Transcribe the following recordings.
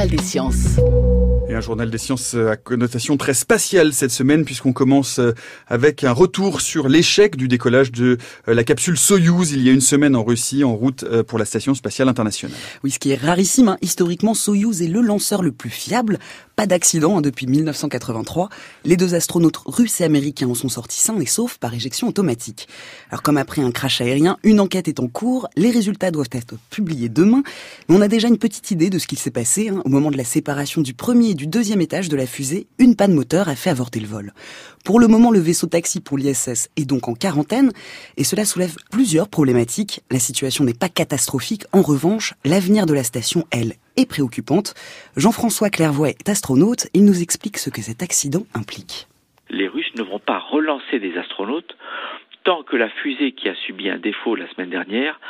journal des sciences. Et un journal des sciences à connotation très spatiale cette semaine puisqu'on commence euh, avec un retour sur l'échec du décollage de euh, la capsule Soyouz il y a une semaine en Russie en route euh, pour la station spatiale internationale. Oui, ce qui est rarissime. Hein. Historiquement, Soyouz est le lanceur le plus fiable. Pas d'accident hein, depuis 1983. Les deux astronautes russes et américains en sont sortis sains et saufs par éjection automatique. Alors comme après un crash aérien, une enquête est en cours. Les résultats doivent être publiés demain. Mais on a déjà une petite idée de ce qu'il s'est passé hein. au moment de la séparation du premier et du deuxième étage de la fusée, une panne moteur a fait avorter le vol. Pour le moment, le vaisseau taxi pour l'ISS est donc en quarantaine, et cela soulève plusieurs problématiques. La situation n'est pas catastrophique, en revanche, l'avenir de la station, elle, préoccupante. Jean-François Clairvoy est astronaute, il nous explique ce que cet accident implique. Les Russes ne vont pas relancer des astronautes tant que la fusée qui a subi un défaut la semaine dernière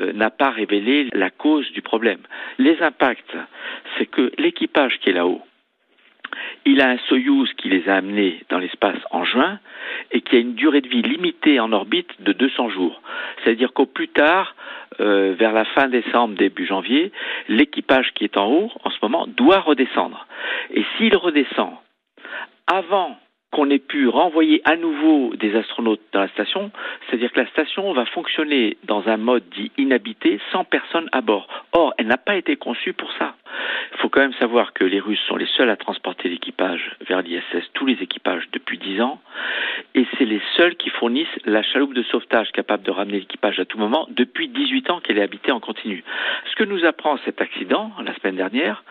euh, n'a pas révélé la cause du problème. Les impacts, c'est que l'équipage qui est là-haut, il a un Soyouz qui les a amenés dans l'espace en juin et qui a une durée de vie limitée en orbite de 200 jours. C'est-à-dire qu'au plus tard, euh, vers la fin décembre, début janvier, l'équipage qui est en haut, en ce moment, doit redescendre. Et s'il redescend avant qu'on ait pu renvoyer à nouveau des astronautes dans la station, c'est-à-dire que la station va fonctionner dans un mode dit inhabité sans personne à bord. Or, elle n'a pas été conçue pour ça. Il faut quand même savoir que les Russes sont les seuls à transporter l'équipage vers l'ISS, tous les équipages depuis dix ans, et c'est les seuls qui fournissent la chaloupe de sauvetage capable de ramener l'équipage à tout moment depuis 18 ans qu'elle est habitée en continu. Ce que nous apprend cet accident la semaine dernière,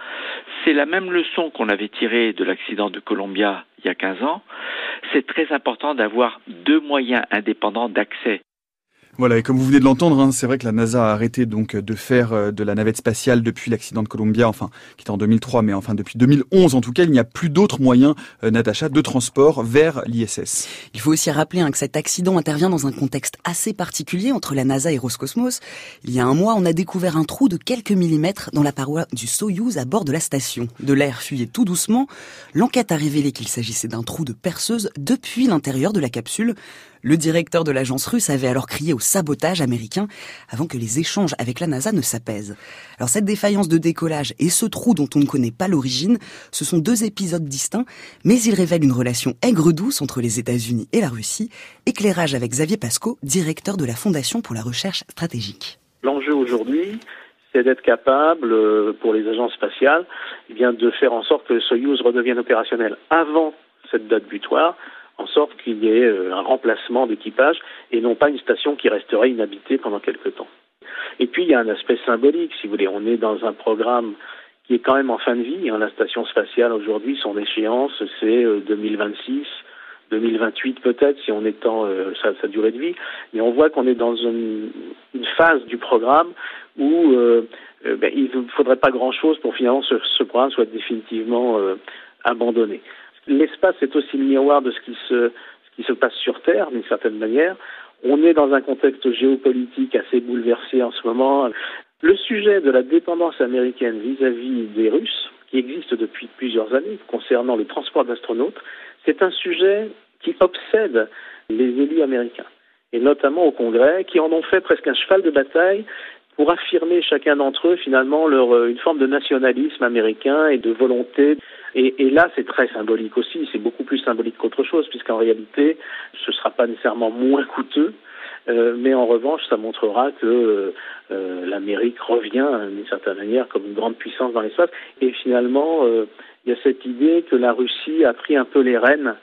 c'est la même leçon qu'on avait tirée de l'accident de Columbia il y a 15 ans. C'est très important d'avoir deux moyens indépendants d'accès voilà, et comme vous venez de l'entendre, hein, c'est vrai que la NASA a arrêté donc de faire euh, de la navette spatiale depuis l'accident de Columbia, enfin qui était en 2003, mais enfin depuis 2011 en tout cas, il n'y a plus d'autres moyens, euh, Natacha, de transport vers l'ISS. Il faut aussi rappeler hein, que cet accident intervient dans un contexte assez particulier entre la NASA et Roscosmos. Il y a un mois, on a découvert un trou de quelques millimètres dans la paroi du Soyuz à bord de la station. De l'air fuyait tout doucement. L'enquête a révélé qu'il s'agissait d'un trou de perceuse depuis l'intérieur de la capsule. Le directeur de l'agence russe avait alors crié au sabotage américain avant que les échanges avec la NASA ne s'apaisent. Alors cette défaillance de décollage et ce trou dont on ne connaît pas l'origine, ce sont deux épisodes distincts, mais ils révèlent une relation aigre-douce entre les États-Unis et la Russie. Éclairage avec Xavier Pasco, directeur de la Fondation pour la recherche stratégique. L'enjeu aujourd'hui, c'est d'être capable, euh, pour les agences spatiales, eh de faire en sorte que le Soyuz redevienne opérationnel avant cette date butoir, en sorte qu'il y ait euh, un remplacement d'équipage et non pas une station qui resterait inhabitée pendant quelque temps. Et puis il y a un aspect symbolique, si vous voulez, on est dans un programme qui est quand même en fin de vie. Hein. La station spatiale aujourd'hui, son échéance, c'est 2026, euh, 2028 peut-être, si on étend euh, sa, durée de vie. Mais on voit qu'on est dans une, une, phase du programme où ben, il ne faudrait pas grand-chose pour finalement ce, ce programme soit définitivement abandonné l'espace est aussi le miroir de ce qui se, qui se passe sur Terre, d'une certaine manière. On est dans un contexte géopolitique assez bouleversé en ce moment. Le sujet de la dépendance américaine vis-à-vis des Russes, qui existe depuis plusieurs années concernant le transport d'astronautes, c'est un sujet qui obsède les élus américains, et notamment au Congrès, qui en ont fait presque un cheval de bataille pour affirmer chacun d'entre eux finalement leur, euh, une forme de nationalisme américain et de volonté et, et là, c'est très symbolique aussi. C'est beaucoup plus symbolique qu'autre chose, puisqu'en réalité, ce ne sera pas nécessairement moins coûteux. Euh, mais en revanche, ça montrera que euh, l'Amérique revient d'une certaine manière comme une grande puissance dans l'espace. Et finalement, euh, il y a cette idée que la Russie a pris un peu les rênes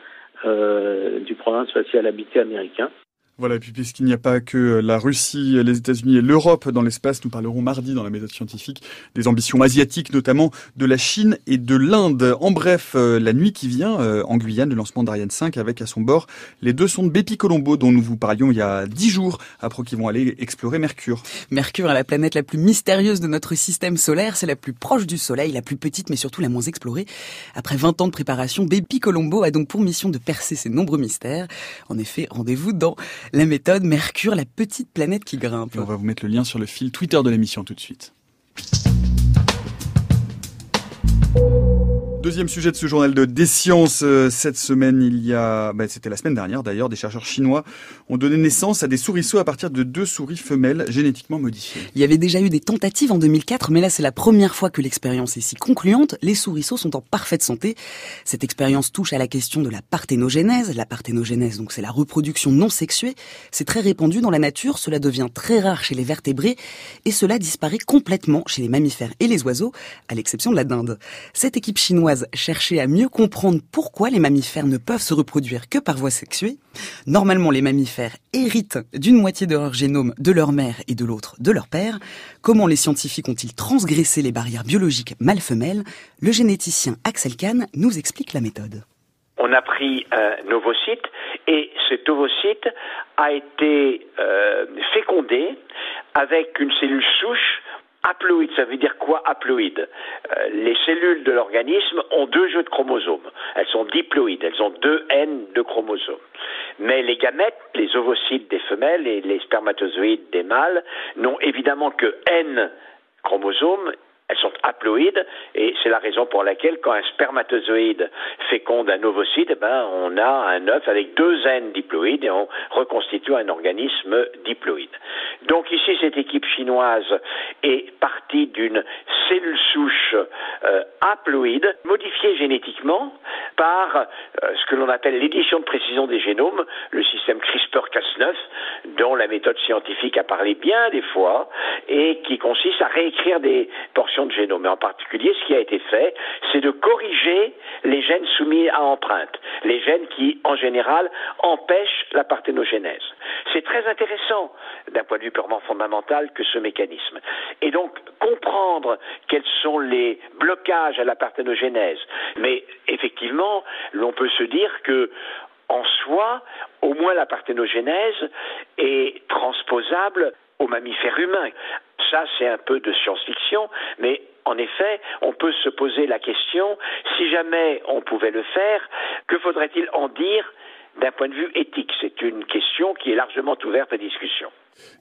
euh, du programme spatial habité américain. Voilà, et puis puisqu'il n'y a pas que la Russie, les États-Unis et l'Europe dans l'espace, nous parlerons mardi dans la méthode scientifique des ambitions asiatiques, notamment de la Chine et de l'Inde. En bref, euh, la nuit qui vient, euh, en Guyane, le lancement d'Ariane 5 avec à son bord les deux sondes Bepi Colombo dont nous vous parlions il y a dix jours, après qu'ils vont aller explorer Mercure. Mercure est la planète la plus mystérieuse de notre système solaire, c'est la plus proche du Soleil, la plus petite mais surtout la moins explorée. Après 20 ans de préparation, Bepi Colombo a donc pour mission de percer ces nombreux mystères. En effet, rendez-vous dans la méthode Mercure, la petite planète qui grimpe. on va vous mettre le lien sur le fil Twitter de l'émission tout de suite. Deuxième sujet de ce journal de Des Sciences. Euh, cette semaine, il y a, bah, c'était la semaine dernière d'ailleurs, des chercheurs chinois ont donné naissance à des souriceaux à partir de deux souris femelles génétiquement modifiées. Il y avait déjà eu des tentatives en 2004, mais là c'est la première fois que l'expérience est si concluante. Les souriceaux sont en parfaite santé. Cette expérience touche à la question de la parthénogénèse. La parthénogénèse, donc c'est la reproduction non sexuée. C'est très répandu dans la nature, cela devient très rare chez les vertébrés, et cela disparaît complètement chez les mammifères et les oiseaux, à l'exception de la dinde. Cette équipe chinoise chercher à mieux comprendre pourquoi les mammifères ne peuvent se reproduire que par voie sexuée. Normalement, les mammifères héritent d'une moitié de leur génome de leur mère et de l'autre de leur père. Comment les scientifiques ont-ils transgressé les barrières biologiques mâle-femelle Le généticien Axel Kahn nous explique la méthode. On a pris un ovocyte et cet ovocyte a été euh, fécondé avec une cellule souche Haploïde, ça veut dire quoi haploïde? Euh, Les cellules de l'organisme ont deux jeux de chromosomes. Elles sont diploïdes, elles ont deux N de chromosomes. Mais les gamètes, les ovocytes des femelles et les spermatozoïdes des mâles n'ont évidemment que N chromosomes elles sont haploïdes et c'est la raison pour laquelle quand un spermatozoïde féconde un ovocyte, eh ben, on a un œuf avec deux N diploïdes et on reconstitue un organisme diploïde. Donc ici, cette équipe chinoise est partie d'une cellule souche euh, haploïde modifiée génétiquement par euh, ce que l'on appelle l'édition de précision des génomes, le système CRISPR-Cas9, dont la méthode scientifique a parlé bien des fois et qui consiste à réécrire des portions de génome. Mais en particulier, ce qui a été fait, c'est de corriger les gènes soumis à empreinte, les gènes qui, en général, empêchent la parthénogénèse. C'est très intéressant d'un point de vue purement fondamental que ce mécanisme. Et donc, comprendre quels sont les blocages à la parthénogénèse. Mais effectivement, l'on peut se dire que en soi, au moins la parthénogénèse est transposable aux mammifères humains. Ça, c'est un peu de science-fiction, mais en effet, on peut se poser la question, si jamais on pouvait le faire, que faudrait-il en dire d'un point de vue éthique? C'est une question qui est largement ouverte à discussion.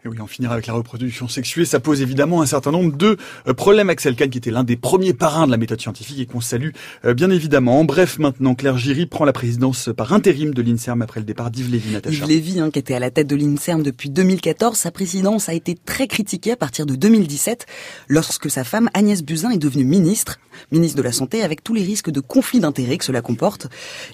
Et oui, en finir avec la reproduction sexuée, ça pose évidemment un certain nombre de euh, problèmes. Axel Kahn, qui était l'un des premiers parrains de la méthode scientifique et qu'on salue euh, bien évidemment. En bref, maintenant, Claire Giry prend la présidence par intérim de l'INSERM après le départ d'Yves Lévy, Natacha. Yves Lévy, hein, qui était à la tête de l'INSERM depuis 2014, sa présidence a été très critiquée à partir de 2017, lorsque sa femme Agnès Buzyn est devenue ministre, ministre de la Santé, avec tous les risques de conflit d'intérêts que cela comporte.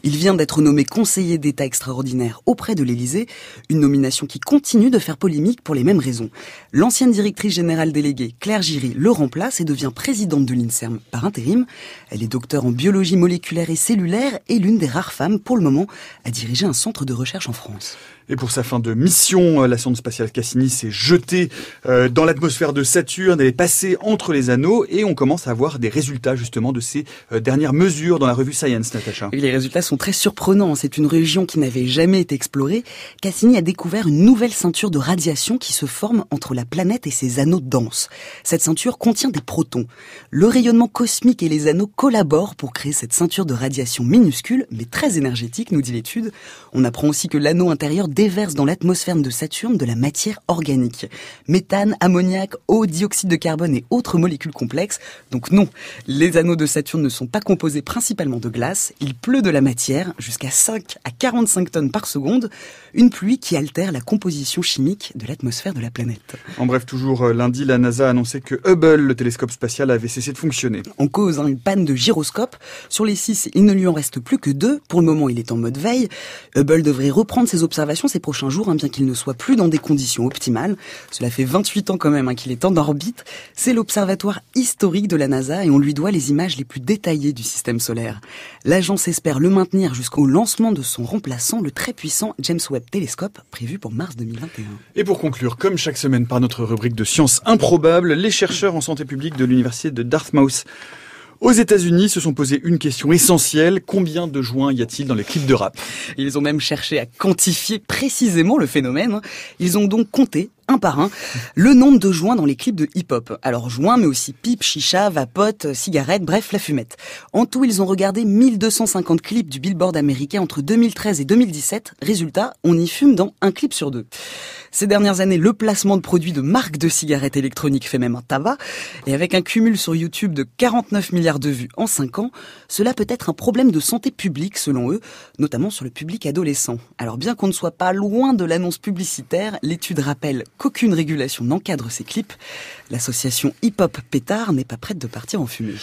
Il vient d'être nommé conseiller d'État extraordinaire auprès de l'Élysée, une nomination qui continue de faire polémique pour les mêmes raisons. L'ancienne directrice générale déléguée, Claire Giry, le remplace et devient présidente de l'INSERM par intérim. Elle est docteur en biologie moléculaire et cellulaire et l'une des rares femmes, pour le moment, à diriger un centre de recherche en France. Et pour sa fin de mission, euh, la sonde spatiale Cassini s'est jetée euh, dans l'atmosphère de Saturne, elle est passée entre les anneaux et on commence à voir des résultats justement de ces euh, dernières mesures dans la revue Science, Natacha. les résultats sont très surprenants. C'est une région qui n'avait jamais été explorée. Cassini a découvert une nouvelle ceinture de radiation qui se forme entre la planète et ses anneaux denses. Cette ceinture contient des protons. Le rayonnement cosmique et les anneaux collaborent pour créer cette ceinture de radiation minuscule mais très énergétique, nous dit l'étude. On apprend aussi que l'anneau intérieur déverse dans l'atmosphère de Saturne de la matière organique. Méthane, ammoniac, eau, dioxyde de carbone et autres molécules complexes. Donc non, les anneaux de Saturne ne sont pas composés principalement de glace. Il pleut de la matière jusqu'à 5 à 45 tonnes par seconde. Une pluie qui altère la composition chimique de l'atmosphère de la planète. En bref, toujours euh, lundi, la NASA a annoncé que Hubble, le télescope spatial, avait cessé de fonctionner. En cause, hein, une panne de gyroscope. Sur les 6, il ne lui en reste plus que deux. Pour le moment, il est en mode veille. Hubble devrait reprendre ses observations ces prochains jours, hein, bien qu'il ne soit plus dans des conditions optimales. Cela fait 28 ans quand même hein, qu'il est en orbite. C'est l'observatoire historique de la NASA et on lui doit les images les plus détaillées du système solaire. L'agence espère le maintenir jusqu'au lancement de son remplaçant, le très puissant James Webb Telescope, prévu pour mars 2021. Et pour conclure, comme chaque semaine par notre rubrique de sciences improbables, les chercheurs en santé publique de l'université de Dartmouth aux États-Unis, se sont posés une question essentielle. Combien de joints y a-t-il dans les clips de rap? Ils ont même cherché à quantifier précisément le phénomène. Ils ont donc compté un par un le nombre de joints dans les clips de hip-hop. Alors joints, mais aussi pipe, chicha, vapote, cigarettes, bref, la fumette. En tout, ils ont regardé 1250 clips du Billboard américain entre 2013 et 2017. Résultat, on y fume dans un clip sur deux. Ces dernières années, le placement de produits de marques de cigarettes électroniques fait même un tabac. Et avec un cumul sur YouTube de 49 milliards de vues en 5 ans, cela peut être un problème de santé publique selon eux, notamment sur le public adolescent. Alors bien qu'on ne soit pas loin de l'annonce publicitaire, l'étude rappelle qu'aucune régulation n'encadre ces clips. L'association Hip Hop Pétard n'est pas prête de partir en fumée.